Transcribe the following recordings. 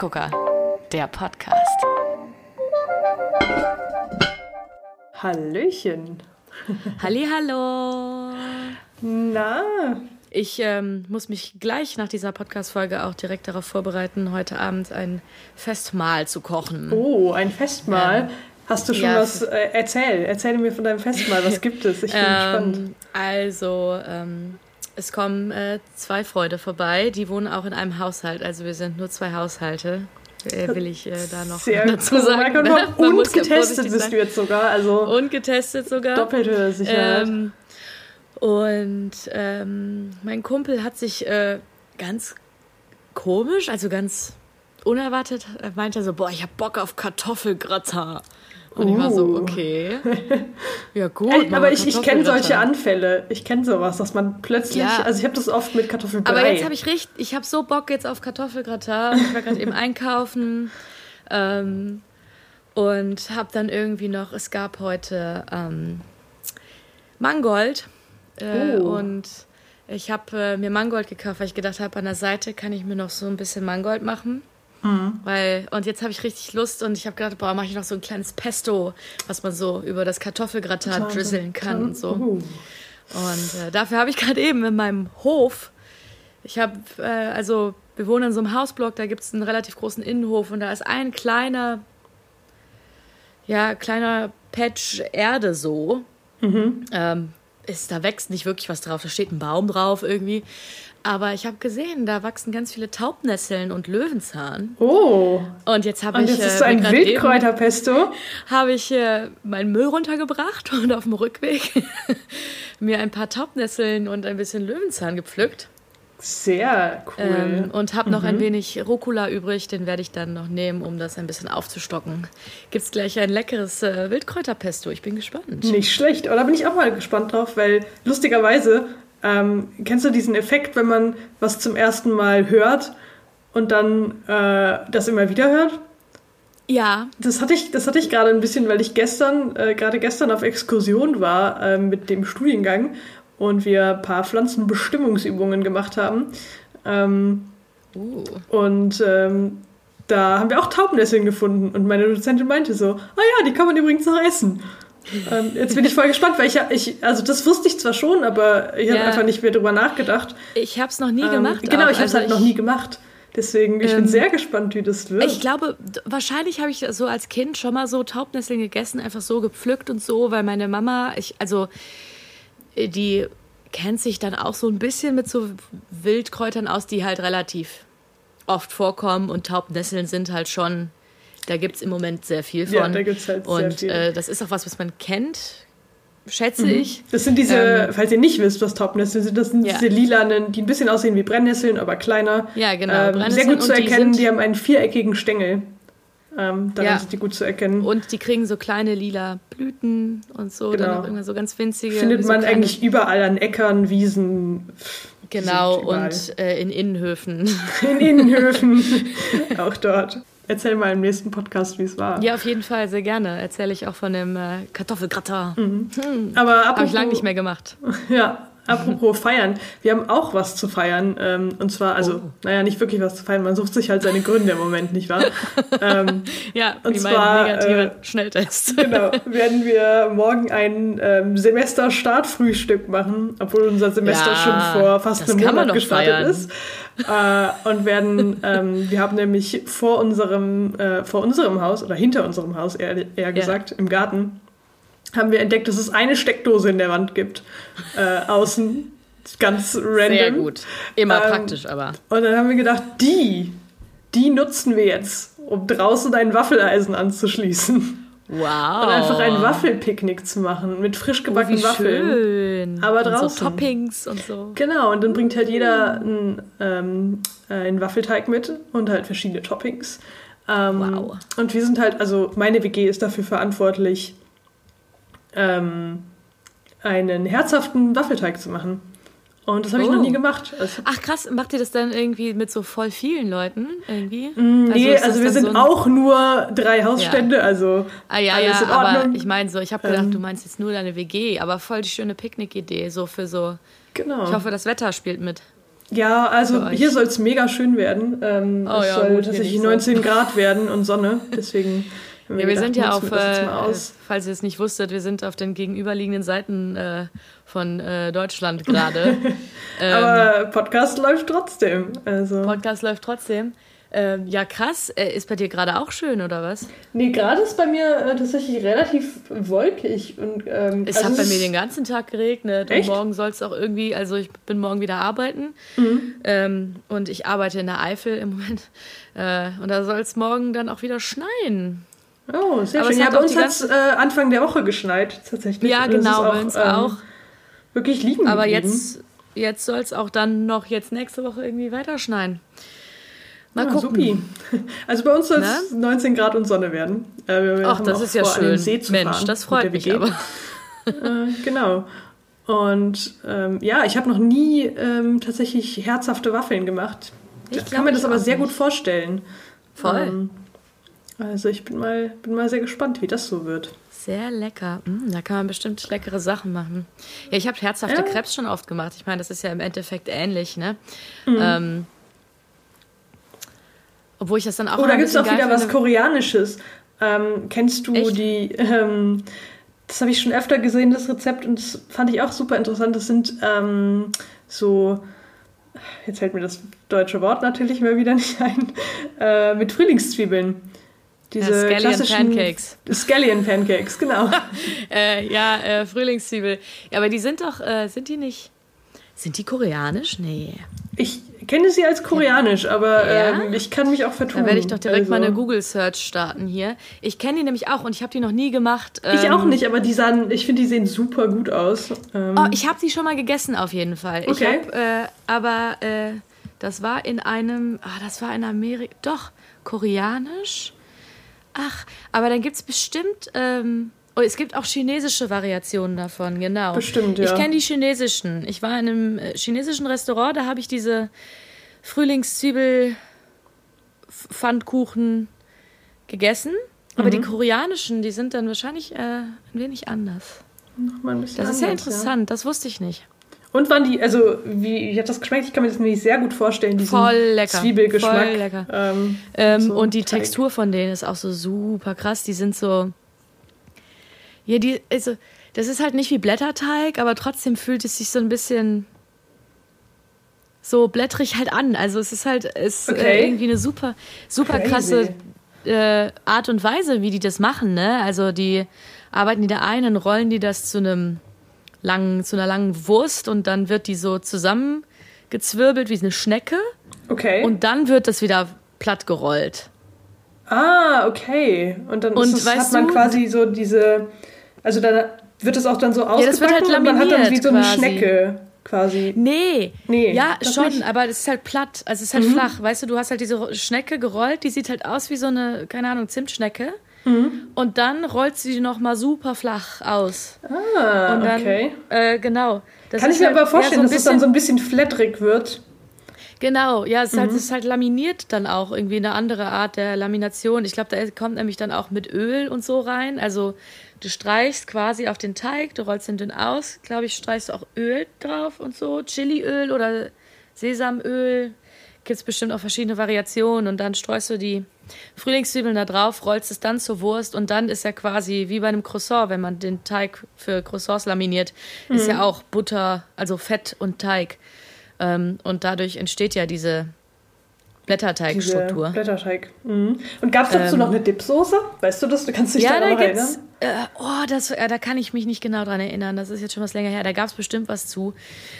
Filmegucker, der Podcast. Hallöchen. Hallo. Na, Ich ähm, muss mich gleich nach dieser Podcast-Folge auch direkt darauf vorbereiten, heute Abend ein Festmahl zu kochen. oh, ein Festmahl. Ähm, Hast du schon ja, was? Äh, erzähl, erzähl mir von deinem Festmahl. Was gibt es? Ich bin gespannt. Ähm, also, ähm, es kommen äh, zwei Freunde vorbei, die wohnen auch in einem Haushalt. Also wir sind nur zwei Haushalte. Äh, will ich äh, da noch Sehr dazu cool. sagen. Und, ne? Man und ja getestet vorsichtig bist sein. du jetzt sogar. Also Und getestet sogar. doppelte Sicherheit. Ähm, und ähm, mein Kumpel hat sich äh, ganz komisch, also ganz unerwartet, äh, meinte so, boah, ich hab Bock auf Kartoffelgratin. Und ich war so, Uh. okay. Ja gut. Aber ich, ich kenne solche. Anfälle. Ich kenne sowas, dass man plötzlich. Ja. Also ich habe das oft mit Kartoffelbrei. Aber jetzt habe ich richtig, ich habe so Bock jetzt auf Kartoffelgratin. Ich war gerade eben einkaufen ähm, und habe dann irgendwie noch, es gab heute ähm, Mangold äh, Oh. und ich habe äh, mir Mangold gekauft, weil ich gedacht habe, an der Seite kann ich mir noch so ein bisschen Mangold machen. Mhm. Weil, und jetzt habe ich richtig Lust und ich habe gedacht, boah, mache ich noch so ein kleines Pesto, was man so über das Kartoffelgratin drizzeln kann und so. Uh. Und äh, dafür habe ich gerade eben in meinem Hof, ich habe, äh, also wir wohnen in so einem Hausblock, da gibt es einen relativ großen Innenhof und da ist ein kleiner, ja, kleiner Patch Erde so. Ähm, ist, da wächst nicht wirklich was drauf, da steht ein Baum drauf irgendwie. Aber ich habe gesehen, da wachsen ganz viele Taubnesseln und Löwenzahn. Oh. Und jetzt habe Und ich, jetzt ist äh, so ein Wildkräuterpesto. habe ich äh, meinen Müll runtergebracht und auf dem Rückweg mir ein paar Taubnesseln und ein bisschen Löwenzahn gepflückt. Sehr cool. Ähm, und habe noch ein Mhm. wenig Rucola übrig, den werde ich dann noch nehmen, um das ein bisschen aufzustocken. Gibt es gleich ein leckeres äh, Wildkräuterpesto. Ich bin gespannt. Nicht schlecht. Oder bin ich auch mal gespannt drauf, weil lustigerweise, ähm, kennst du diesen Effekt, wenn man was zum ersten Mal hört und dann äh, das immer wieder hört? Ja, Das hatte ich, das hatte ich gerade ein bisschen, weil ich gestern, äh, gerade gestern auf Exkursion war äh, mit dem Studiengang und wir ein paar Pflanzenbestimmungsübungen gemacht haben. Ähm, uh. und ähm, da haben wir auch Taubnesseln gefunden und meine Dozentin meinte so, ah ja, die kann man übrigens noch essen. Ähm, jetzt bin ich voll gespannt, weil ich, ja- ich, also das wusste ich zwar schon, aber ich habe Ja. einfach nicht mehr drüber nachgedacht. ich habe es noch nie Ähm, gemacht. Genau, auch. ich habe es Also halt noch nie gemacht. Deswegen, ich Ähm, bin sehr gespannt, wie das wird. Ich glaube, wahrscheinlich habe ich so als Kind schon mal so Taubnesseln gegessen, einfach so gepflückt und so, weil meine Mama, ich, also äh, die kennt sich dann auch so ein bisschen mit so Wildkräutern aus, die halt relativ oft vorkommen und Taubnesseln sind halt schon, da gibt es im Moment sehr viel von. Ja, da gibt's halt sehr und viel. Äh, das ist auch was, was man kennt, schätze ich. Das sind diese, Ähm, falls ihr nicht wisst, was Taubnesseln sind, das sind Ja. diese lilanen, die ein bisschen aussehen wie Brennnesseln, aber kleiner. Ja, genau, Ähm, sehr gut zu die erkennen, die, sind- haben einen viereckigen Stängel. Ähm, daran Ja. sind die gut zu erkennen. Und die kriegen so kleine lila Blüten und so, Genau. dann auch irgendwann so ganz winzige. Findet so man kleine- eigentlich überall an Äckern, Wiesen. Genau, und äh, in Innenhöfen. In Innenhöfen. auch dort. Erzähl mal im nächsten Podcast, wie es war. Ja, auf jeden Fall, sehr gerne. Erzähle ich auch von dem äh, Kartoffelgratin. Aber Habe ich lange nicht mehr gemacht. Ja, apropos feiern. Wir haben auch was zu feiern. Ähm, und zwar, also, Oh. naja, nicht wirklich was zu feiern. Man sucht sich halt seine Gründe im Moment, nicht wahr? ähm, Ja, Und zwar, äh, Schnelltest. Genau, werden wir morgen ein ähm, Semesterstartfrühstück machen, obwohl unser Semester Ja, schon vor fast einem Monat gestartet feiern. ist. Äh, und werden, ähm, wir haben nämlich vor unserem, äh, vor unserem Haus oder hinter unserem Haus eher, eher gesagt, im Garten, haben wir entdeckt, dass es eine Steckdose in der Wand gibt, äh, außen, ganz random. Sehr gut. Immer Ähm, praktisch, aber. Und dann haben wir gedacht, die, die nutzen wir jetzt, um draußen ein Waffeleisen anzuschließen. Wow. Und einfach ein Waffelpicknick zu machen mit frisch oh, gebackenen wie Waffeln. schön. Aber und draußen. So Toppings und so. Genau, und dann bringt halt jeder einen, ähm, äh, einen Waffelteig mit und halt verschiedene Toppings. Ähm, Wow. Und wir sind halt, also meine WG ist dafür verantwortlich, ähm, einen herzhaften Waffelteig zu machen. Und das habe ich Oh. noch nie gemacht. Also, Ach krass, macht ihr das dann irgendwie mit so voll vielen Leuten irgendwie? nee, ist das also wir sind so auch nur drei Hausstände, also Ah ja, alles ja, in aber Ordnung. ich meine so, ich habe gedacht, Ähm. du meinst jetzt nur deine WG, aber voll die schöne Picknickidee, so für so. genau. Ich hoffe, das Wetter spielt mit. Ja, also hier soll es mega schön werden. Ähm, oh, es ja, soll tatsächlich 19 so. Grad werden und Sonne. Deswegen. Wir, ja, wir gedacht, sind ja auf, äh, falls ihr es nicht wusstet, wir sind auf den gegenüberliegenden Seiten äh, von äh, Deutschland gerade. ähm, Aber Podcast läuft trotzdem. Also. Podcast läuft trotzdem. Ähm, ja, krass. Äh, ist bei dir gerade auch schön, oder was? Nee, gerade ist bei mir äh, tatsächlich relativ wolkig. Und, ähm, es also hat bei mir den ganzen Tag geregnet echt? und morgen soll es auch irgendwie, also ich bin morgen wieder arbeiten mhm. ähm, und ich arbeite in der Eifel im Moment. Äh, und da soll es morgen dann auch wieder schneien. Oh, sehr Aber schön. Ja, bei uns hat es äh, Anfang der Woche geschneit, tatsächlich. Ja, genau, bei uns auch. Ähm, wirklich liegen Aber geblieben. jetzt, jetzt soll es auch dann noch jetzt nächste Woche irgendwie weiter schneien. Mal ja, gucken. Supi. Also bei uns soll es 19 Grad und Sonne werden. Äh, Ach, das ist ja vor, schön. Mensch, das freut mich aber. äh, genau. Und ähm, ja, ich habe noch nie ähm, tatsächlich herzhafte Waffeln gemacht. Ich, ich kann mir das aber sehr nicht. gut vorstellen. Voll. Ähm, also ich bin mal, bin mal sehr gespannt, wie das so wird. Sehr lecker. Mm, da kann man bestimmt leckere Sachen machen. Ja, ich habe herzhafte ja. Krebs schon oft gemacht. Ich meine, das ist ja im Endeffekt ähnlich, ne? Mhm. Ähm, obwohl ich das dann auch. Oh, da gibt es auch wieder was Koreanisches. Ähm, kennst du Echt? die. Ähm, das habe ich schon öfter gesehen, das Rezept, und das fand ich auch super interessant. Das sind ähm, so. Jetzt fällt mir das deutsche Wort natürlich mal wieder nicht ein. Äh, mit Frühlingszwiebeln. Diese ja, Scallion klassischen Pancakes. Scallion Pancakes, genau. äh, ja, äh, Frühlingszwiebel. Ja, aber die sind doch, äh, sind die nicht. Sind die koreanisch? Nee. Ich kenne sie als koreanisch, aber ja? ähm, ich kann mich auch vertun. Dann werde ich doch direkt also. mal eine Google-Search starten hier. Ich kenne die nämlich auch und ich habe die noch nie gemacht. Ähm, ich auch nicht, aber die sahen, ich finde, die sehen super gut aus. Ähm. Oh, ich habe sie schon mal gegessen auf jeden Fall. Okay. Ich hab, äh, aber äh, das war in einem, ah, das war in Amerika, doch, koreanisch. Ach, aber dann gibt es bestimmt... Ähm, Oh, es gibt auch chinesische Variationen davon, genau. Bestimmt, ja. Ich kenne die chinesischen. Ich war in einem äh, chinesischen Restaurant, da habe ich diese Frühlingszwiebel-Pfannkuchen gegessen. Aber mhm. die koreanischen, die sind dann wahrscheinlich äh, ein wenig anders. Nochmal ein bisschen das ist ja interessant, ja. das wusste ich nicht. Und waren die, also wie, wie hat das geschmeckt? Ich kann mir das nämlich sehr gut vorstellen, diesen Voll lecker. Zwiebelgeschmack. Voll lecker. Ähm, ähm, so und die Teig. Textur von denen ist auch so super krass. Die sind so, ja, die, also, das ist halt nicht wie Blätterteig, aber trotzdem fühlt es sich so ein bisschen so blättrig halt an. Also es ist halt ist äh, okay. äh, irgendwie eine super, super Crazy. krasse äh, Art und Weise, wie die das machen. Ne? Also die arbeiten die da ein und rollen die das zu einem langen, zu einer langen Wurst und dann wird die so zusammengezwirbelt wie eine Schnecke. Okay. Und dann wird das wieder platt gerollt. Ah, okay. Und dann und, das, hat man du, quasi so diese also dann wird es auch dann so ausgebacken ja, das wird halt und man hat dann wie so eine quasi. Schnecke quasi. Nee. Nee. Ja, schon, nicht. aber es ist halt platt. Also es ist halt mhm. flach. Weißt du, du hast halt diese Schnecke gerollt, die sieht halt aus wie so eine, keine Ahnung, Zimtschnecke. Mhm. Und dann rollt sie nochmal super flach aus. Ah, dann, okay. Äh, genau. Kann ich mir halt, aber vorstellen, so dass es dann so ein bisschen flatterig wird. Genau, ja, es ist, halt, mhm. halt, es ist halt laminiert dann auch irgendwie eine andere Art der Lamination. Ich glaube, da kommt nämlich dann auch mit Öl und so rein. Also Du streichst quasi auf den Teig, du rollst ihn dünn aus. Glaube ich, streichst du auch Öl drauf und so. Chiliöl oder Sesamöl. Gibt es bestimmt auch verschiedene Variationen. Und dann streust du die Frühlingszwiebeln da drauf, rollst es dann zur Wurst. Und dann ist ja quasi wie bei einem Croissant, wenn man den Teig für Croissants laminiert, mhm. ist ja mhm. auch Butter, also Fett und Teig. Ähm, und dadurch entsteht ja diese Blätterteigstruktur. Blätterteig. Mhm. Und gab es dazu ähm, noch eine Dipsoße? Weißt du das? Du kannst dich ja, da noch erinnern? Äh, oh, das, äh, da kann ich mich nicht genau dran erinnern. Das ist jetzt schon was länger her. Da gab es bestimmt was zu.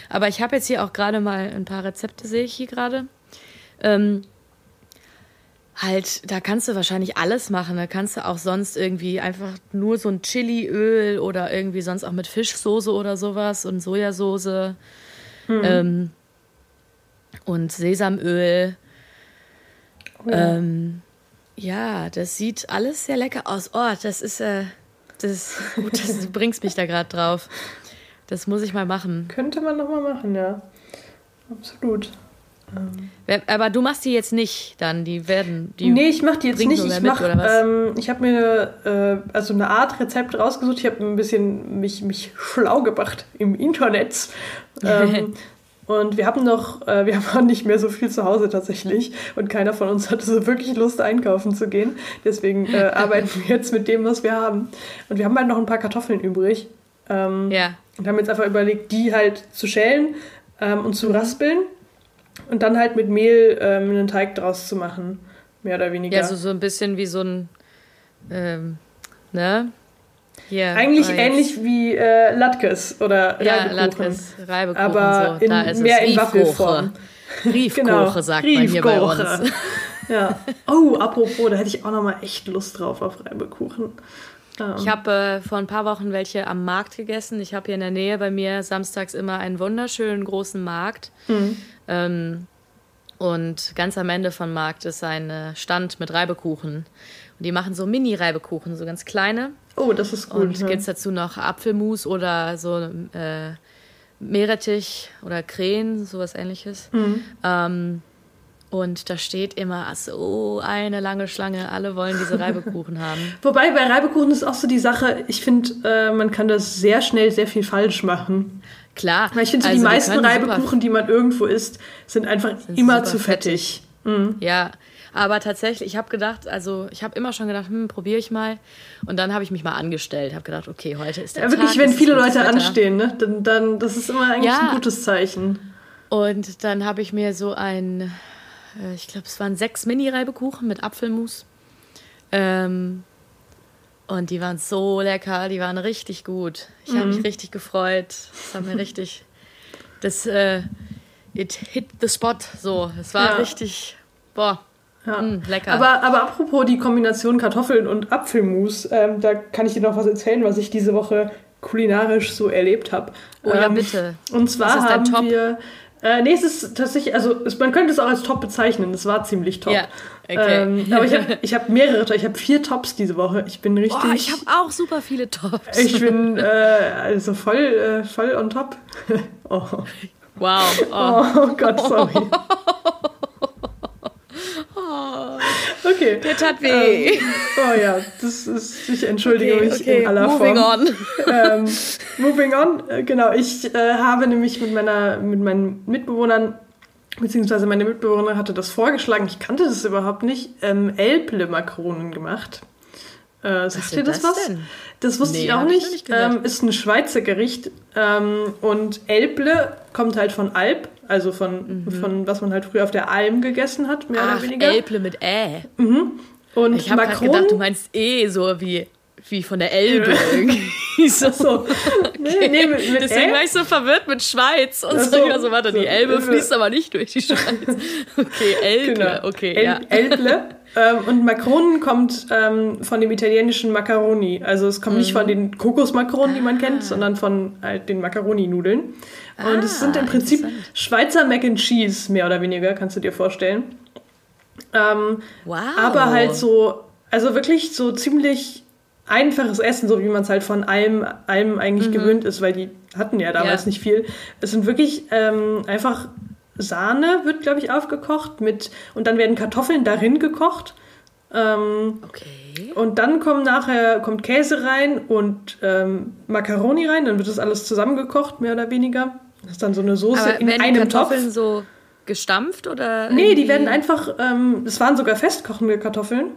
Aber ich habe jetzt hier auch gerade mal ein paar Rezepte, sehe ich hier gerade. Ähm, halt, da kannst du wahrscheinlich alles machen. Da kannst du auch sonst irgendwie einfach nur so ein Chiliöl oder irgendwie sonst auch mit Fischsoße oder sowas und Sojasauce mhm. ähm, und Sesamöl ja. Ähm, ja, das sieht alles sehr lecker aus. Oh, das ist, äh, das, gut, das, du bringst mich da gerade drauf. Das muss ich mal machen. Könnte man nochmal machen, ja. Absolut. Ähm. Aber du machst die jetzt nicht dann, die werden. Die nee, ich mach die jetzt nicht. Ich, mach, ähm, ich habe mir äh, also eine Art Rezept rausgesucht. Ich habe ein bisschen mich, mich schlau gemacht im Internet. Ähm, Und wir haben noch, äh, wir haben nicht mehr so viel zu Hause tatsächlich. Und keiner von uns hatte so wirklich Lust, einkaufen zu gehen. Deswegen äh, arbeiten wir jetzt mit dem, was wir haben. Und wir haben halt noch ein paar Kartoffeln übrig. Ähm, ja. Und haben jetzt einfach überlegt, die halt zu schälen ähm, und zu raspeln. Und dann halt mit Mehl ähm, einen Teig draus zu machen. Mehr oder weniger. Ja, so, so ein bisschen wie so ein, ähm, ne? Yeah, Eigentlich ähnlich wie äh, Latkes oder ja, Reibekuchen. Latkes, Reibekuchen, aber so. in, mehr in Waffelform. Riefkoche, genau. sagt Riefkoche. man hier bei uns. ja. Oh, apropos, da hätte ich auch noch mal echt Lust drauf auf Reibekuchen. Ja. Ich habe äh, vor ein paar Wochen welche am Markt gegessen. Ich habe hier in der Nähe bei mir samstags immer einen wunderschönen großen Markt. Mhm. Ähm, und ganz am Ende vom Markt ist ein äh, Stand mit Reibekuchen. Und die machen so Mini-Reibekuchen, so ganz kleine. Oh, das ist gut. Und ja. gibt es dazu noch Apfelmus oder so äh, Meerrettich oder Krähen, sowas ähnliches. Mhm. Ähm, und da steht immer so eine lange Schlange, alle wollen diese Reibekuchen haben. Wobei bei Reibekuchen ist auch so die Sache, ich finde, äh, man kann das sehr schnell sehr viel falsch machen. Klar. Weil ich finde, so also die meisten Reibekuchen, die man irgendwo isst, sind einfach sind immer zu fettig. fettig. Mhm. Ja, aber tatsächlich, ich habe gedacht, also ich habe immer schon gedacht, hm, probiere ich mal. Und dann habe ich mich mal angestellt, habe gedacht, okay, heute ist der ja, wirklich, wenn viele Leute Wetter. anstehen, ne? dann, dann das ist immer eigentlich ja. ein gutes Zeichen. Und dann habe ich mir so ein, äh, ich glaube, es waren sechs Mini-Reibekuchen mit Apfelmus. Ähm, und die waren so lecker, die waren richtig gut. Ich mhm. habe mich richtig gefreut. Das hat mir richtig, das, äh, it hit the spot, so. Es war ja. richtig, boah. Ja. Mm, lecker. Aber, aber apropos die Kombination Kartoffeln und Apfelmus, ähm, da kann ich dir noch was erzählen, was ich diese Woche kulinarisch so erlebt habe. Oh ja, ähm, bitte. Und zwar haben Top? wir. Äh, nee, es ist tatsächlich, also es, man könnte es auch als Top bezeichnen. Es war ziemlich top. Ja, okay. Ähm, aber ich habe ich hab mehrere, ich habe vier Tops diese Woche. Ich bin richtig. Oh, ich habe auch super viele Tops. Ich bin äh, also voll, äh, voll on top. oh. Wow. Oh. oh Gott, sorry. Okay. Der tat weh. Ähm, oh ja, das ist, ich entschuldige okay, mich okay. in aller moving Form. On. ähm, moving on. Äh, genau, ich äh, habe nämlich mit, meiner, mit meinen Mitbewohnern, beziehungsweise meine Mitbewohnerin hatte das vorgeschlagen, ich kannte das überhaupt nicht, ähm, Elble-Makronen gemacht. Äh, sagt dir das, das was? Denn? Das wusste nee, ich auch nicht. nicht ähm, ist ein Schweizer Gericht. Ähm, und Elble kommt halt von Alp, also von, mhm. von was man halt früher auf der Alm gegessen hat, mehr Ach, oder weniger. Elble mit Ä. Mhm. Und ich habe gedacht, du meinst E, so wie, wie von der Elbe so. so. Nee, nee, Deswegen war ich so verwirrt mit Schweiz und so. so. Also, warte, so. die Elbe fließt aber nicht durch die Schweiz. Okay, Elble, genau. okay, El ja. Elble. Ähm, und Makronen kommt ähm, von dem italienischen Macaroni. Also es kommt mhm. nicht von den Kokosmakronen, die man ah. kennt, sondern von halt den Macaroni-Nudeln. Und ah, es sind im Prinzip Schweizer Mac and Cheese, mehr oder weniger, kannst du dir vorstellen. Ähm, wow. Aber halt so, also wirklich so ziemlich einfaches Essen, so wie man es halt von allem, allem eigentlich mhm. gewöhnt ist, weil die hatten ja damals ja. nicht viel. Es sind wirklich ähm, einfach Sahne wird, glaube ich, aufgekocht mit und dann werden Kartoffeln darin gekocht. Ähm, okay. Und dann kommen nachher kommt Käse rein und ähm, Macaroni rein, dann wird das alles zusammengekocht, mehr oder weniger. Das ist dann so eine Soße Aber in werden einem die Kartoffeln Topf. so gestampft oder? Nee, die werden einfach, ähm, das waren sogar festkochende Kartoffeln.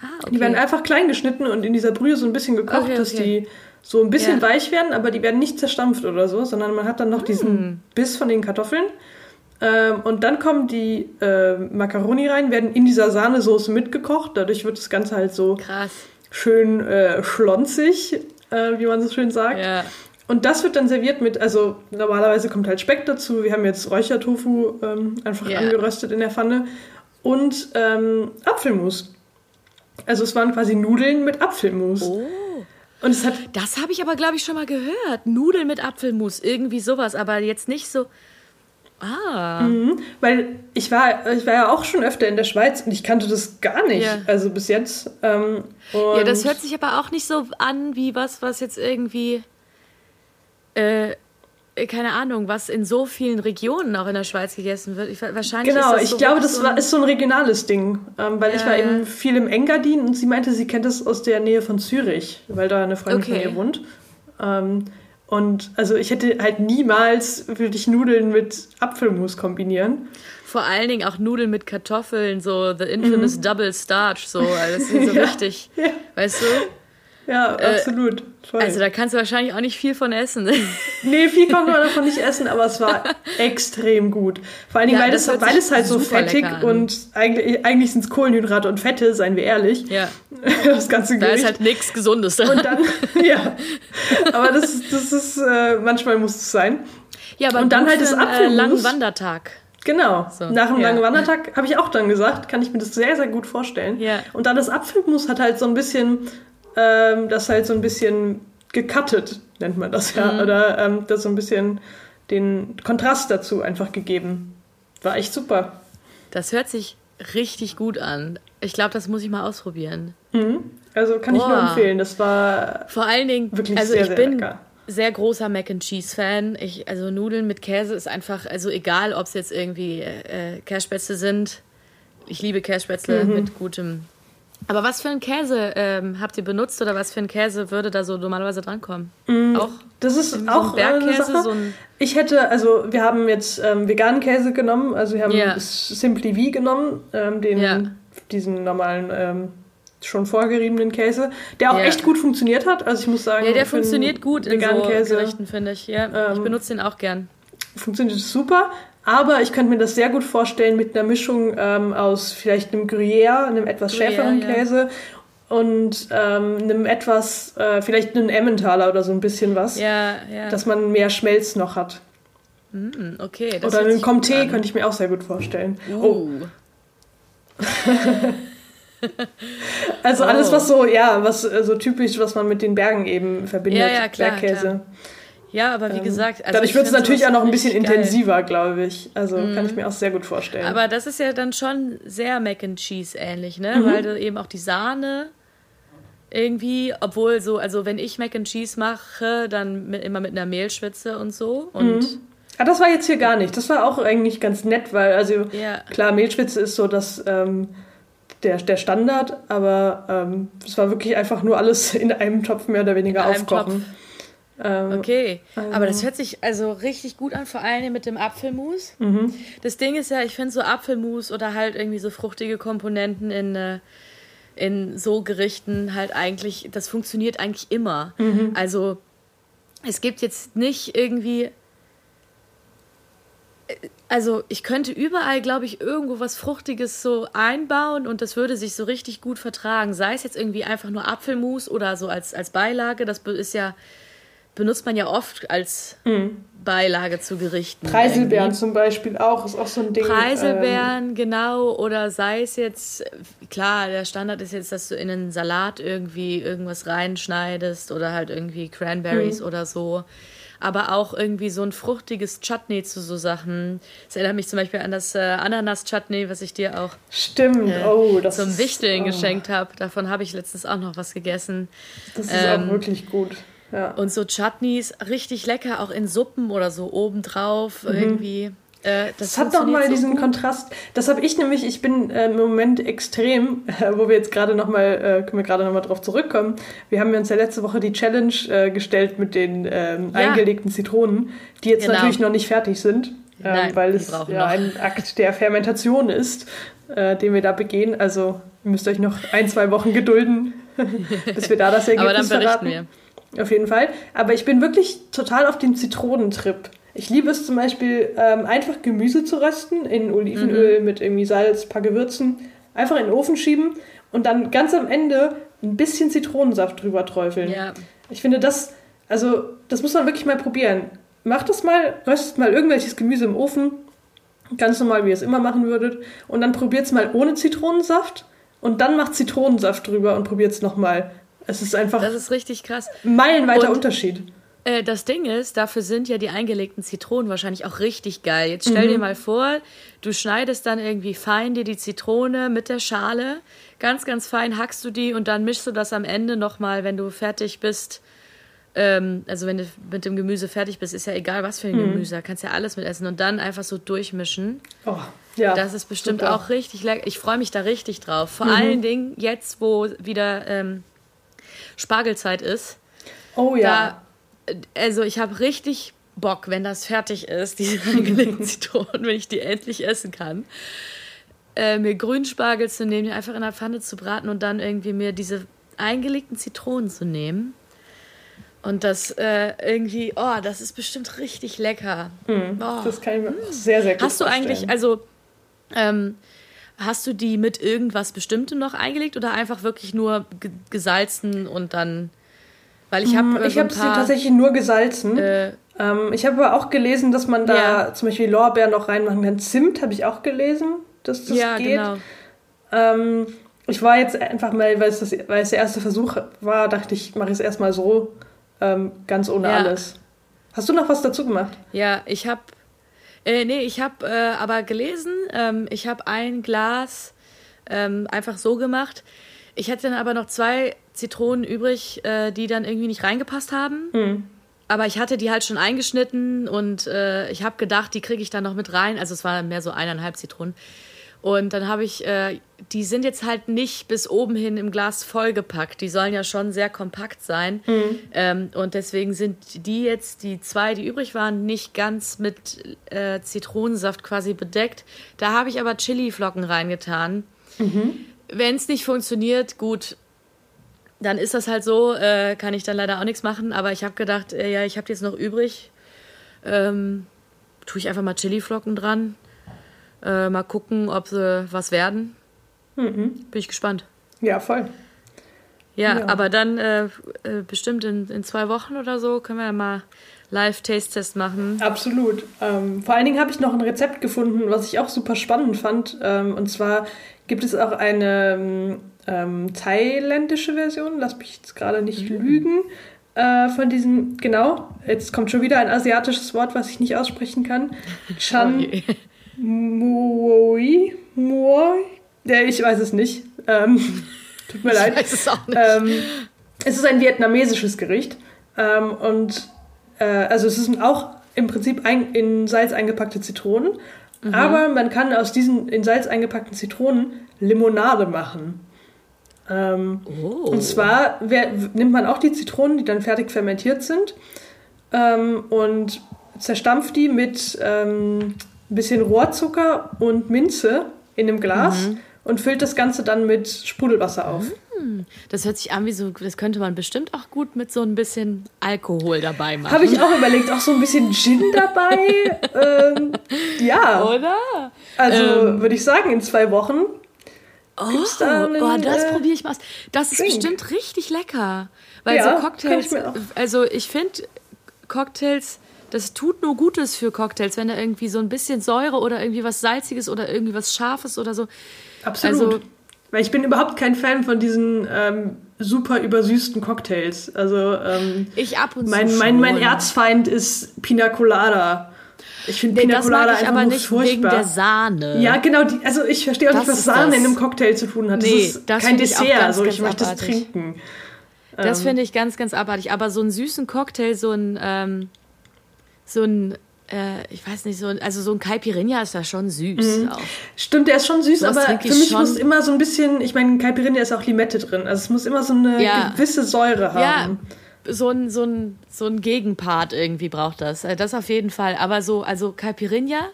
Ah, okay. Die werden einfach klein geschnitten und in dieser Brühe so ein bisschen gekocht, okay, okay. dass die so ein bisschen ja. weich werden, aber die werden nicht zerstampft oder so, sondern man hat dann noch diesen hm. Biss von den Kartoffeln. Ähm, und dann kommen die äh, Macaroni rein, werden in dieser Sahnesoße mitgekocht. Dadurch wird das Ganze halt so Krass. schön äh, schlonzig, äh, wie man so schön sagt. Ja. Und das wird dann serviert mit, also normalerweise kommt halt Speck dazu. Wir haben jetzt Räuchertofu ähm, einfach yeah. angeröstet in der Pfanne und ähm, Apfelmus. Also es waren quasi Nudeln mit Apfelmus. Oh. Und es hat das habe ich aber, glaube ich, schon mal gehört. Nudeln mit Apfelmus, irgendwie sowas, aber jetzt nicht so. Ah. Mhm, weil ich war, ich war ja auch schon öfter in der Schweiz und ich kannte das gar nicht. Ja. Also bis jetzt. Ähm, ja, das hört sich aber auch nicht so an wie was, was jetzt irgendwie. Äh, keine Ahnung, was in so vielen Regionen auch in der Schweiz gegessen wird. Ich, wahrscheinlich genau, so ich glaube, das so war, ist so ein regionales Ding. Ähm, weil ja, ich war ja. eben viel im Engadin und sie meinte, sie kennt das aus der Nähe von Zürich, weil da eine Freundin okay. von ihr wohnt. Ähm, Und also ich hätte halt niemals, würde ich Nudeln mit Apfelmus kombinieren. Vor allen Dingen auch Nudeln mit Kartoffeln, so the infamous mhm. Double Starch, so. Also das ist so ja, richtig, weißt du? Ja, äh, absolut. Voll. Also da kannst du wahrscheinlich auch nicht viel von essen. nee, viel kann man davon nicht essen, aber es war extrem gut. Vor allen Dingen, ja, weil, das, weil es halt so fettig und eigentlich, eigentlich sind es Kohlenhydrate und Fette, seien wir ehrlich. Ja. Das ganze Gericht. Da ist halt nichts Gesundes da. Und dann, ja. Aber das, das ist, äh, manchmal muss es sein. Ja, aber und dann halt das Apfelmus. Äh, langen Wandertag. Genau. So, Nach einem ja. langen Wandertag habe ich auch dann gesagt, kann ich mir das sehr, sehr gut vorstellen. Ja. Und dann das Apfelmus hat halt so ein bisschen ähm, das halt so ein bisschen gecuttet, nennt man das ja. Mhm. Oder ähm, das so ein bisschen den Kontrast dazu einfach gegeben. War echt super. Das hört sich richtig gut an. Ich glaube, das muss ich mal ausprobieren. Mhm. Also kann Boah. ich nur empfehlen. Das war vor allen Dingen wirklich also sehr, ich sehr bin lecker. sehr großer Mac and Cheese Fan. Ich, also Nudeln mit Käse ist einfach also egal, ob es jetzt irgendwie äh, Kässpätzle sind. Ich liebe Kässpätzle mhm. mit gutem aber was für einen Käse ähm, habt ihr benutzt oder was für einen Käse würde da so normalerweise drankommen? Mm, auch das ist auch so Bergkäse, so ein Ich hätte, also wir haben jetzt ähm, veganen Käse genommen, also wir haben yeah. Simply V genommen, ähm, den yeah. diesen normalen ähm, schon vorgeriebenen Käse, der auch yeah. echt gut funktioniert hat. Also ich muss sagen, ja, der funktioniert gut in so Käse, Gerichten, finde ich. Ja, ich ähm, benutze den auch gern. Funktioniert super. Aber ich könnte mir das sehr gut vorstellen mit einer Mischung ähm, aus vielleicht einem Gruyère, einem etwas Gruyère, schärferen ja. Käse und ähm, einem etwas, äh, vielleicht einem Emmentaler oder so ein bisschen was. Ja, ja. Dass man mehr Schmelz noch hat. Mm, okay. oder einen Comté könnte ich mir auch sehr gut vorstellen. Uh. Oh. also oh. alles, was so, ja, was äh, so typisch, was man mit den Bergen eben verbindet. Ja, ja, klar, Bergkäse. Klar. Ja, aber wie ähm, gesagt. Also dadurch wird es natürlich auch noch ein bisschen intensiver, glaube ich. Also mhm. kann ich mir auch sehr gut vorstellen. Aber das ist ja dann schon sehr Mac and Cheese ähnlich, ne? Mhm. Weil du eben auch die Sahne irgendwie, obwohl so, also wenn ich Mac and Cheese mache, dann mit, immer mit einer Mehlschwitze und so. Und mhm. Ah, das war jetzt hier gar nicht. Das war auch eigentlich ganz nett, weil, also ja. klar, Mehlschwitze ist so das. Ähm, der, der Standard, aber ähm, es ähm, war wirklich einfach nur alles in einem Topf mehr oder weniger in aufkochen. Ähm, okay, also. aber das hört sich also richtig gut an, vor allem mit dem Apfelmus. Mhm. Das Ding ist ja, ich finde so Apfelmus oder halt irgendwie so fruchtige Komponenten in, äh, in so Gerichten halt eigentlich, das funktioniert eigentlich immer. Mhm. Also es gibt jetzt nicht irgendwie also ich könnte überall, glaube ich, irgendwo was Fruchtiges so einbauen und das würde sich so richtig gut vertragen. Sei es jetzt irgendwie einfach nur Apfelmus oder so als, als Beilage. Das ist ja benutzt man ja oft als mhm. Beilage zu Gerichten. Preiselbeeren irgendwie. zum Beispiel auch, ist auch so ein Ding. Preiselbeeren, ähm, genau. Oder sei es jetzt, klar, der Standard ist jetzt, dass du in einen Salat irgendwie irgendwas reinschneidest oder halt irgendwie Cranberries mhm. oder so. Aber auch irgendwie so ein fruchtiges Chutney zu so Sachen. Das erinnert mich zum Beispiel an das äh, Ananas-Chutney, was ich dir auch Stimmt. Äh, oh, das zum Wichteln oh. geschenkt habe. Davon habe ich letztens auch noch was gegessen. Das ist ähm, auch wirklich gut. Ja. Und so Chutneys, richtig lecker, auch in Suppen oder so obendrauf mhm. irgendwie. Äh, das, das hat doch mal so diesen gut. Kontrast. Das habe ich nämlich, ich bin äh, im Moment extrem, äh, wo wir jetzt gerade nochmal, äh, können wir gerade nochmal drauf zurückkommen. Wir haben uns ja letzte Woche die Challenge äh, gestellt mit den ähm, ja. eingelegten Zitronen, die jetzt genau. natürlich noch nicht fertig sind, ähm, Nein, weil es ja noch. ein Akt der Fermentation ist, äh, den wir da begehen. Also ihr müsst euch noch ein, zwei Wochen gedulden, bis wir da das Ergebnis Aber dann berichten verraten. wir. Auf jeden Fall. Aber ich bin wirklich total auf dem Zitronentrip. Ich liebe es zum Beispiel, ähm, einfach Gemüse zu rösten in Olivenöl mhm. mit irgendwie Salz, paar Gewürzen. Einfach in den Ofen schieben und dann ganz am Ende ein bisschen Zitronensaft drüber träufeln. Ja. Ich finde das, also das muss man wirklich mal probieren. Macht das mal, röstet mal irgendwelches Gemüse im Ofen, ganz normal, wie ihr es immer machen würdet, und dann probiert es mal ohne Zitronensaft und dann macht Zitronensaft drüber und probiert es nochmal. Es ist einfach. Das ist richtig krass. Meilenweiter Und, Unterschied. Äh, das Ding ist, dafür sind ja die eingelegten Zitronen wahrscheinlich auch richtig geil. Jetzt stell mhm. dir mal vor, du schneidest dann irgendwie fein dir die Zitrone mit der Schale, ganz, ganz fein hackst du die und dann mischst du das am Ende nochmal, wenn du fertig bist. Ähm, also wenn du mit dem Gemüse fertig bist, ist ja egal, was für ein mhm. Gemüse, da kannst ja alles mit essen und dann einfach so durchmischen. Oh, ja. Das ist bestimmt super. auch richtig lecker. Ich freue mich da richtig drauf. Vor mhm. allen Dingen jetzt, wo wieder ähm, Spargelzeit ist. Oh ja. also ich habe richtig Bock, wenn das fertig ist, diese eingelegten Zitronen, wenn ich die endlich essen kann. Äh, mir Grünspargel zu nehmen, die einfach in der Pfanne zu braten und dann irgendwie mir diese eingelegten Zitronen zu nehmen. Und das äh, irgendwie, oh, das ist bestimmt richtig lecker. Mm, oh. Das kann ich mir sehr, sehr gut Hast du eigentlich, also, ähm, hast du die mit irgendwas Bestimmtem noch eingelegt oder einfach wirklich nur gesalzen und dann, weil ich habe mm, Ich so habe sie tatsächlich nur gesalzen. Äh, ähm, ich habe aber auch gelesen, dass man da ja. zum Beispiel Lorbeer noch reinmachen kann. Zimt habe ich auch gelesen, dass das ja, geht. Genau. Ähm, ich war jetzt einfach mal, weil es, das, weil es der erste Versuch war, dachte ich, mache ich es erstmal so, ähm, ganz ohne ja. alles. Hast du noch was dazu gemacht? Ja, ich habe, äh, nee, ich habe äh, aber gelesen, ähm, ich habe ein Glas ähm, einfach so gemacht. Ich hätte dann aber noch zwei Zitronen übrig, äh, die dann irgendwie nicht reingepasst haben. Mhm. Aber ich hatte die halt schon eingeschnitten und äh, ich habe gedacht, die kriege ich dann noch mit rein. Also es waren mehr so eineinhalb Zitronen. Und dann habe ich, äh, die sind jetzt halt nicht bis oben hin im Glas vollgepackt. Die sollen ja schon sehr kompakt sein. Mhm. Ähm, und deswegen sind die jetzt, die zwei, die übrig waren, nicht ganz mit äh, Zitronensaft quasi bedeckt. Da habe ich aber Chili-Flocken reingetan. Mhm. Wenn es nicht funktioniert, gut, dann ist das halt so, äh, kann ich dann leider auch nichts machen. Aber ich habe gedacht, äh, ja, ich habe jetzt noch übrig. Ähm, tue ich einfach mal Chili-Flocken dran. Äh, mal gucken, ob sie was werden. Mhm. Bin ich gespannt. Ja, voll. Ja, ja. aber dann äh, äh, bestimmt in, in zwei Wochen oder so können wir ja mal Live-Taste-Test machen. Absolut. Ähm, vor allen Dingen habe ich noch ein Rezept gefunden, was ich auch super spannend fand. Ähm, und zwar gibt es auch eine ähm, thailändische Version, lass mich jetzt gerade nicht mhm. lügen, äh, von diesem, genau, jetzt kommt schon wieder ein asiatisches Wort, was ich nicht aussprechen kann. Chan Muoi, Muoi, ja, ich weiß es nicht. Ähm, tut mir ich leid. Weiß es auch nicht. Ähm, es ist ein vietnamesisches Gericht ähm, und äh, also es sind auch im Prinzip ein, in Salz eingepackte Zitronen, mhm. aber man kann aus diesen in Salz eingepackten Zitronen Limonade machen. Ähm, oh. Und zwar wer, nimmt man auch die Zitronen, die dann fertig fermentiert sind, ähm, und zerstampft die mit ähm, ein bisschen Rohrzucker und Minze in einem Glas mhm. und füllt das Ganze dann mit Sprudelwasser auf. Mhm. Das hört sich an wie so, das könnte man bestimmt auch gut mit so ein bisschen Alkohol dabei machen. Habe ich auch überlegt, auch so ein bisschen Gin dabei. ähm, ja. Oder? Also ähm, würde ich sagen, in zwei Wochen. Oh, da einen, oh das äh, probiere ich mal aus. Das ist Drink. bestimmt richtig lecker. Weil ja, so Cocktails, ich also ich finde Cocktails das tut nur Gutes für Cocktails, wenn da irgendwie so ein bisschen Säure oder irgendwie was Salziges oder irgendwie was Scharfes oder so. Absolut. Also, Weil ich bin überhaupt kein Fan von diesen ähm, super übersüßten Cocktails. Also ähm, ich ab und zu. Mein, mein, mein Erzfeind ist Pina Colada. Ich finde nee, Pina Colada einfach aber nicht furchtbar. wegen der Sahne. Ja, genau. Die, also ich verstehe auch das nicht, was Sahne das. in einem Cocktail zu tun hat. Nee, das ist das kein Dessert. Ganz, also ich möchte das trinken. Das ähm, finde ich ganz, ganz abartig. Aber so einen süßen Cocktail, so ein ähm, so ein äh, ich weiß nicht, so, also so ein Caipirinha ist da schon süß. Mhm. Stimmt, der ist schon süß, aber für mich muss immer so ein bisschen, ich meine, Caipirinha ist auch Limette drin, also es muss immer so eine ja. gewisse Säure haben. Ja, so ein, so, ein, so ein Gegenpart irgendwie braucht das. Äh, das auf jeden Fall. Aber so, also Caipirinha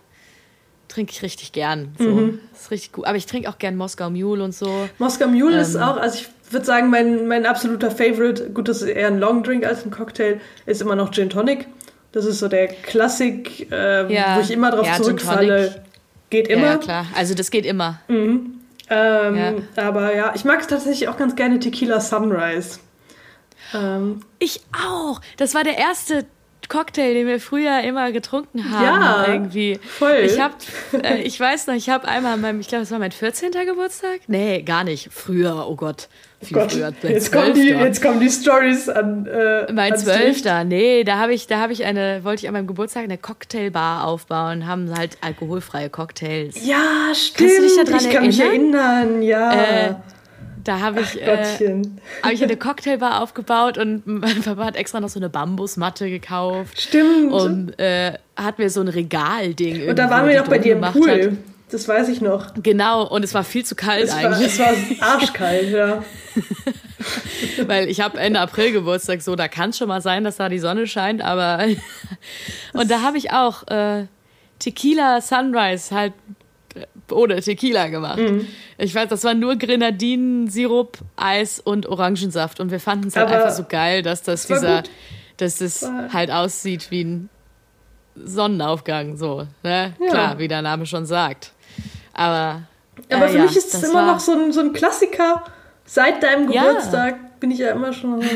trinke ich richtig gern. So. Mhm. Das ist richtig gut. Aber ich trinke auch gern Moskau Mule und so. Moskau Mule ähm, ist auch, also ich würde sagen, mein, mein absoluter Favorite, gut, das ist eher ein Long Drink als ein Cocktail, ist immer noch Gin Tonic. Das ist so der Klassik, äh, ja. wo ich immer drauf ja, zurückfalle. Geht immer. Ja, klar. Also das geht immer. Mhm. Ähm. Aber ja, ich mag tatsächlich auch ganz gerne Tequila Sunrise. Ähm, ich auch. Das war der erste Cocktail, den wir früher immer getrunken haben. Ja, irgendwie. Voll. Ich hab, äh, ich weiß noch, ich habe einmal, mein, ich glaube, es war mein 14. Geburtstag. Nee, gar nicht. Früher, oh Gott. Viel Gott, früher. Jetzt kommen, die, jetzt kommen die Stories an. Äh, mein Zwölfter, nee, da habe ich, da habe ich eine, wollte ich an meinem Geburtstag eine Cocktailbar aufbauen, haben halt alkoholfreie Cocktails. Ja, stimmt. Kannst du dich daran ich kann mich erinnern, ja. Äh, da habe ich, äh, hab ich eine Cocktailbar aufgebaut und mein Papa hat extra noch so eine Bambusmatte gekauft. Stimmt. Und äh, hat mir so ein Regalding. Und da waren wir noch bei dir im Pool. Hat. Das weiß ich noch. Genau, und es war viel zu kalt es eigentlich. War, es war arschkalt, ja. Weil ich habe Ende April Geburtstag, so da kann es schon mal sein, dass da die Sonne scheint, aber und da habe ich auch äh, Tequila Sunrise halt ohne Tequila gemacht. Mhm. Ich weiß, das war nur Grenadinensirup, Eis und Orangensaft und wir fanden es halt einfach so geil, dass das, das dieser, gut. dass das halt aussieht wie ein Sonnenaufgang, so. Ne? Ja. Klar, wie der Name schon sagt. Aber. Aber äh, für ja, mich ist es immer noch so ein, so ein Klassiker. Seit deinem Geburtstag ja. bin ich ja immer schon.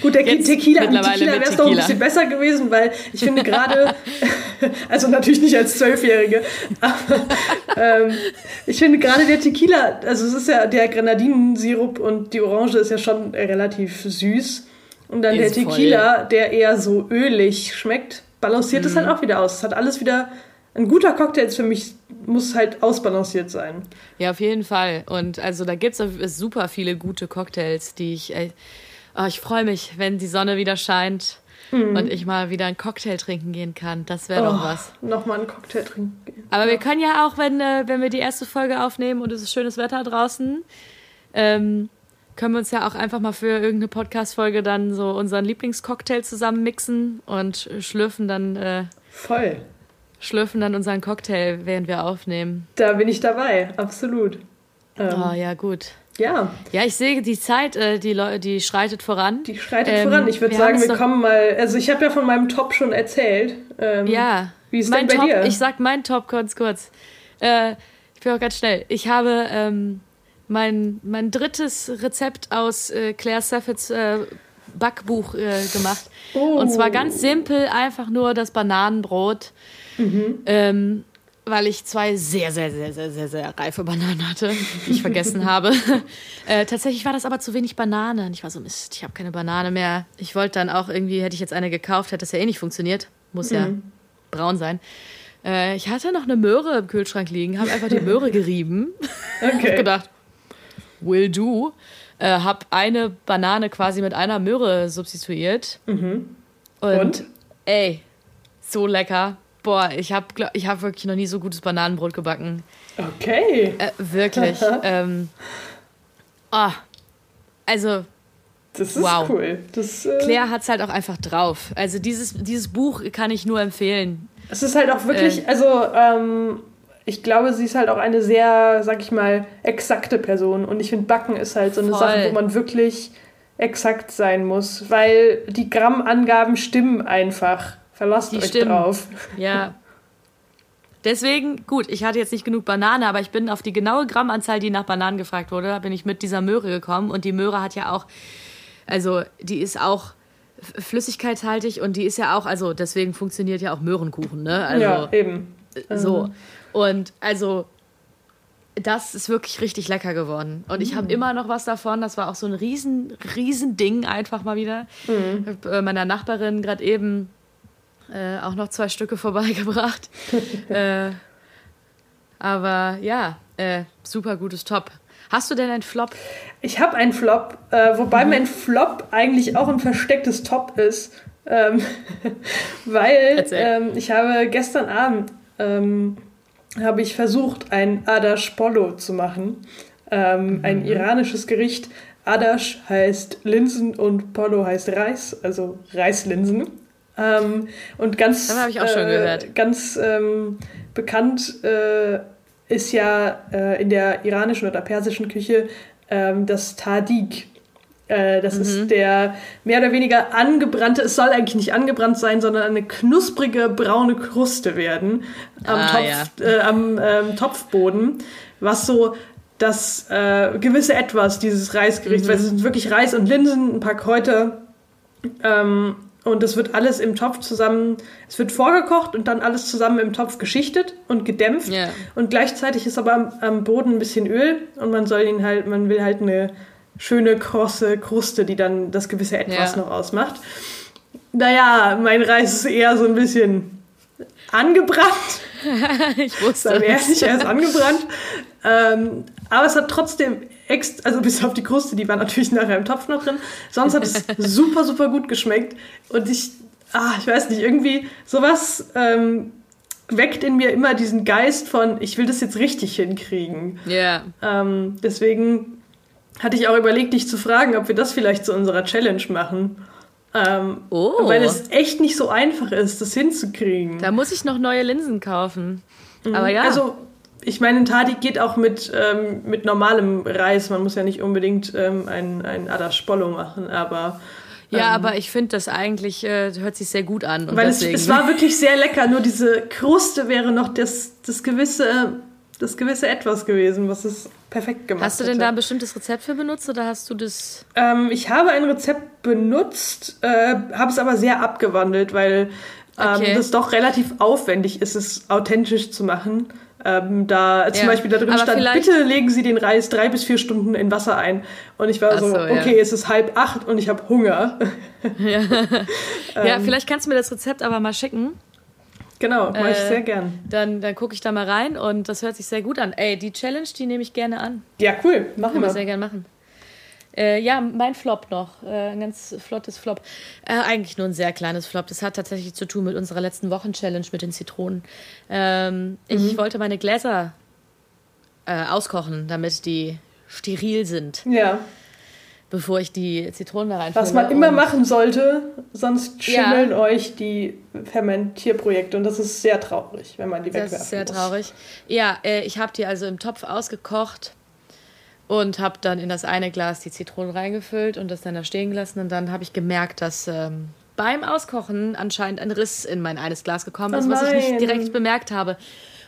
Gut, der Jetzt Tequila, Tequila wäre es doch ein bisschen besser gewesen, weil ich finde gerade, also natürlich nicht als Zwölfjährige, aber ähm, ich finde gerade der Tequila, also es ist ja der Grenadinensirup und die Orange ist ja schon relativ süß. Und dann ist der Tequila, voll. der eher so ölig schmeckt, balanciert es halt mhm. halt auch wieder aus. Es hat alles wieder. Ein guter Cocktail ist für mich, muss halt ausbalanciert sein. Ja, auf jeden Fall. Und also da gibt es super viele gute Cocktails, die ich. Oh, ich freue mich, wenn die Sonne wieder scheint mhm. und ich mal wieder einen Cocktail trinken gehen kann. Das wäre oh, doch was. Nochmal einen Cocktail trinken gehen. Aber ja. wir können ja auch, wenn, äh, wenn wir die erste Folge aufnehmen und es ist schönes Wetter draußen, ähm, können wir uns ja auch einfach mal für irgendeine Podcast-Folge dann so unseren Lieblingscocktail zusammen mixen und schlürfen dann. Äh, Voll. Schlürfen dann unseren Cocktail, während wir aufnehmen. Da bin ich dabei, absolut. Ähm, oh, ja, gut. Ja. Ja, ich sehe die Zeit, äh, die, die schreitet voran. Die schreitet ähm, voran. Ich würde sagen, wir kommen mal. Also, ich habe ja von meinem Top schon erzählt. Ähm, ja. Wie ist mein denn bei Top, dir? Ich sag mein Top kurz, kurz. Äh, ich bin auch ganz schnell. Ich habe ähm, mein, mein drittes Rezept aus äh, Claire Saffets äh, Backbuch äh, gemacht. Oh. Und zwar ganz simpel, einfach nur das Bananenbrot. Mhm. Weil ich zwei sehr, sehr, sehr, sehr, sehr, sehr reife Bananen hatte, die ich vergessen habe. Äh, tatsächlich war das aber zu wenig Banane. Und ich war so, Mist, ich habe keine Banane mehr. Ich wollte dann auch irgendwie, hätte ich jetzt eine gekauft, hätte das ja eh nicht funktioniert. Muss mhm. ja braun sein. Äh, ich hatte noch eine Möhre im Kühlschrank liegen, habe einfach die Möhre gerieben. Okay. hab gedacht, will do. Äh, habe eine Banane quasi mit einer Möhre substituiert. Mhm. Und, Und, ey, so lecker. Boah, ich habe ich hab wirklich noch nie so gutes Bananenbrot gebacken. Okay. Äh, wirklich. ähm, oh, also. Das ist wow. cool. Das, äh Claire hat es halt auch einfach drauf. Also dieses, dieses Buch kann ich nur empfehlen. Es ist halt auch wirklich, äh, also ähm, ich glaube, sie ist halt auch eine sehr, sag ich mal, exakte Person. Und ich finde, Backen ist halt so eine Voll. Sache, wo man wirklich exakt sein muss, weil die Grammangaben stimmen einfach. Verlasst die euch stimmen. drauf. Ja. Deswegen, gut, ich hatte jetzt nicht genug Banane, aber ich bin auf die genaue Grammanzahl, die nach Bananen gefragt wurde, bin ich mit dieser Möhre gekommen. Und die Möhre hat ja auch, also die ist auch flüssigkeitshaltig und die ist ja auch, also deswegen funktioniert ja auch Möhrenkuchen, ne? Also, ja, eben. So. Mhm. Und also, das ist wirklich richtig lecker geworden. Und ich habe mm. immer noch was davon. Das war auch so ein riesen, riesen Ding einfach mal wieder. Mhm. Ich habe äh, meiner Nachbarin gerade eben äh, auch noch zwei Stücke vorbeigebracht. äh, aber ja, äh, super gutes Top. Hast du denn einen Flop? Ich habe einen Flop, äh, wobei mhm. mein Flop eigentlich auch ein verstecktes Top ist. Ähm, weil ähm, ich habe gestern Abend ähm, habe ich versucht, ein Adash Polo zu machen. Ähm, mhm. Ein iranisches Gericht. Adash heißt Linsen und Polo heißt Reis, also Reislinsen. Ähm, und ganz, habe ich auch schon äh, gehört. Ganz ähm, bekannt äh, ist ja äh, in der iranischen oder persischen Küche ähm, das Tadik. Äh, das mhm. ist der mehr oder weniger angebrannte, es soll eigentlich nicht angebrannt sein, sondern eine knusprige braune Kruste werden am, ah, Topf, ja. äh, am ähm, Topfboden, was so das äh, gewisse Etwas dieses Reisgerichts, mhm. weil es sind wirklich Reis und Linsen, ein paar Kräuter ähm, und es wird alles im Topf zusammen, es wird vorgekocht und dann alles zusammen im Topf geschichtet und gedämpft. Yeah. Und gleichzeitig ist aber am, am, Boden ein bisschen Öl und man soll ihn halt, man will halt eine schöne, krosse Kruste, die dann das gewisse Etwas ja. noch ausmacht. Naja, mein Reis ist eher so ein bisschen angebrannt. ich wusste es. Er ist erst angebrannt. Ähm, aber es hat trotzdem, ex also bis auf die Kruste, die war natürlich nachher im Topf noch drin. Sonst hat es super, super gut geschmeckt. Und ich, ah, ich weiß nicht, irgendwie sowas ähm, weckt in mir immer diesen Geist von, ich will das jetzt richtig hinkriegen. Ja. Yeah. Ähm, deswegen hatte ich auch überlegt, dich zu fragen, ob wir das vielleicht zu unserer Challenge machen. Ähm, Oh. Weil es echt nicht so einfach ist, das hinzukriegen. Da muss ich noch neue Linsen kaufen. Aber ja. Also, ich meine, ein Tadi geht auch mit, ähm, mit normalem Reis. Man muss ja nicht unbedingt ähm, ein, ein Adaspollo machen, aber. ja, aber ich finde das eigentlich, äh, hört sich sehr gut an. Weil es, es war wirklich sehr lecker, nur diese Kruste wäre noch das, das, gewisse, das gewisse Etwas gewesen, was es perfekt gemacht Hast du denn hätte. da ein bestimmtes Rezept für benutzt oder hast du das. Ähm, ich habe ein Rezept benutzt, äh, habe es aber sehr abgewandelt, weil ähm, Okay. das doch relativ aufwendig ist, es authentisch zu machen. Ähm, da zum Ja, Beispiel da drin aber stand, bitte legen Sie den Reis drei bis vier Stunden in Wasser ein. Und ich war Ach so, so, ja. okay, es ist halb acht und ich habe Hunger. Ähm. ja, vielleicht kannst du mir das Rezept aber mal schicken. genau, mache ich Äh, sehr gern. Dann, dann gucke ich da mal rein und das hört sich sehr gut an. Ey, die Challenge, die nehme ich gerne an. Ja, cool, machen Können wir wir. sehr gerne machen. Äh, ja, mein Flop noch. Äh, ein ganz flottes Flop. Äh, eigentlich nur ein sehr kleines Flop. Das hat tatsächlich zu tun mit unserer letzten Wochen-Challenge mit den Zitronen. Ähm, Ich Mhm. wollte meine Gläser äh, auskochen, damit die steril sind, Ja, bevor ich die Zitronen da reinfülle. was man immer machen sollte, sonst Ja. schimmeln euch die Fermentierprojekte und das ist sehr traurig, wenn man die Das wegwerfen ist sehr muss. traurig. Ja, äh, ich habe die also im Topf ausgekocht und habe dann in das eine Glas die Zitronen reingefüllt und das dann da stehen gelassen. Und dann habe ich gemerkt, dass ähm, beim Auskochen anscheinend ein Riss in mein eines Glas gekommen ist, Oh was ich nicht direkt bemerkt habe.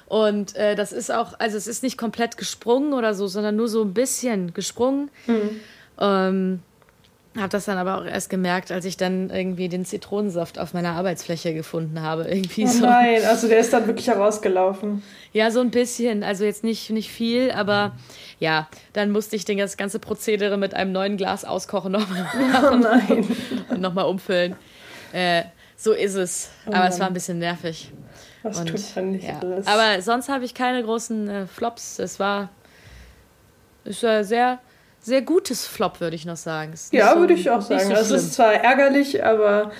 Und äh, das ist auch, also es ist nicht komplett gesprungen oder so, sondern nur so ein bisschen gesprungen. Mhm. Ähm, habe das dann aber auch erst gemerkt, als ich dann irgendwie den Zitronensaft auf meiner Arbeitsfläche gefunden habe. Irgendwie Oh so. nein, also der ist dann wirklich herausgelaufen. Ja, so ein bisschen. Also jetzt nicht, nicht viel, aber ja, dann musste ich den, das ganze Prozedere mit einem neuen Glas auskochen nochmal Oh nein. und nochmal umfüllen. Äh, so ist es. Oh aber es war ein bisschen nervig. Was Und, tut man nicht ja. alles? Aber sonst habe ich keine großen äh, Flops. Es war ist ein sehr, sehr gutes Flop, würde ich noch sagen. Ja, so- würde ich auch sagen. So ist zwar ärgerlich, aber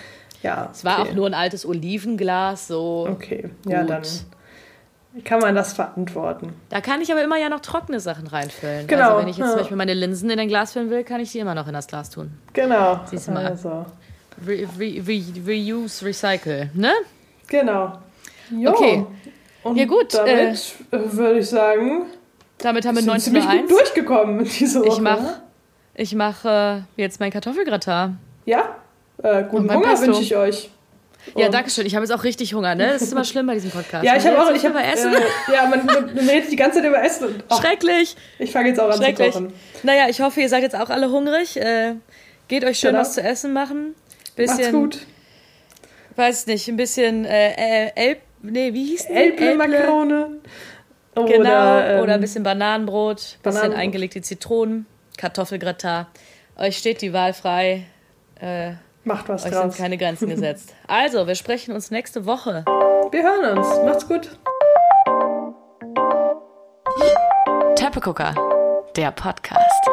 ja. es war okay. auch nur ein altes Olivenglas, so. Okay, ja, Gut. dann kann man das verantworten. Da kann ich aber immer ja noch trockene Sachen reinfüllen. Genau, Also wenn ich jetzt ja. zum Beispiel meine Linsen in ein Glas füllen will, kann ich die immer noch in das Glas tun. Genau. Siehst du mal. Also, Re re re reuse, recycle, ne? genau. Jo. Okay. Und Ja, gut, damit äh, würde ich sagen, Damit haben wir sind ziemlich gut 19.01 durchgekommen diese Woche. Ich mache ich mach, äh, jetzt mein Kartoffelgratin. Ja, äh, guten Hunger Pesto. wünsche ich euch. Ja, Und- danke schön. Ich habe jetzt auch richtig Hunger, ne? Das ist immer schlimm bei diesem Podcast. Ja, ich habe auch, ich habe, über Essen. äh, ja, man, man redet die ganze Zeit über Essen. Und, ach, Schrecklich. ich fange jetzt auch an zu kochen. Naja, ich hoffe, ihr seid jetzt auch alle hungrig. Äh, geht euch schön Genau. was zu essen machen. Macht's Bisschen, gut. weiß nicht, ein bisschen äh, Elb, nee, wie hieß die? Elble Makrone. Genau, Oder, oder, ähm, ein bisschen Bananenbrot, bisschen Bananenbrot. eingelegte Zitronen, Kartoffelgratin. Euch steht die Wahl frei. Äh, Macht was euch draus. sind keine Grenzen gesetzt. Also, wir sprechen uns nächste Woche. Wir hören uns. Macht's gut. Teppegucker, der Podcast.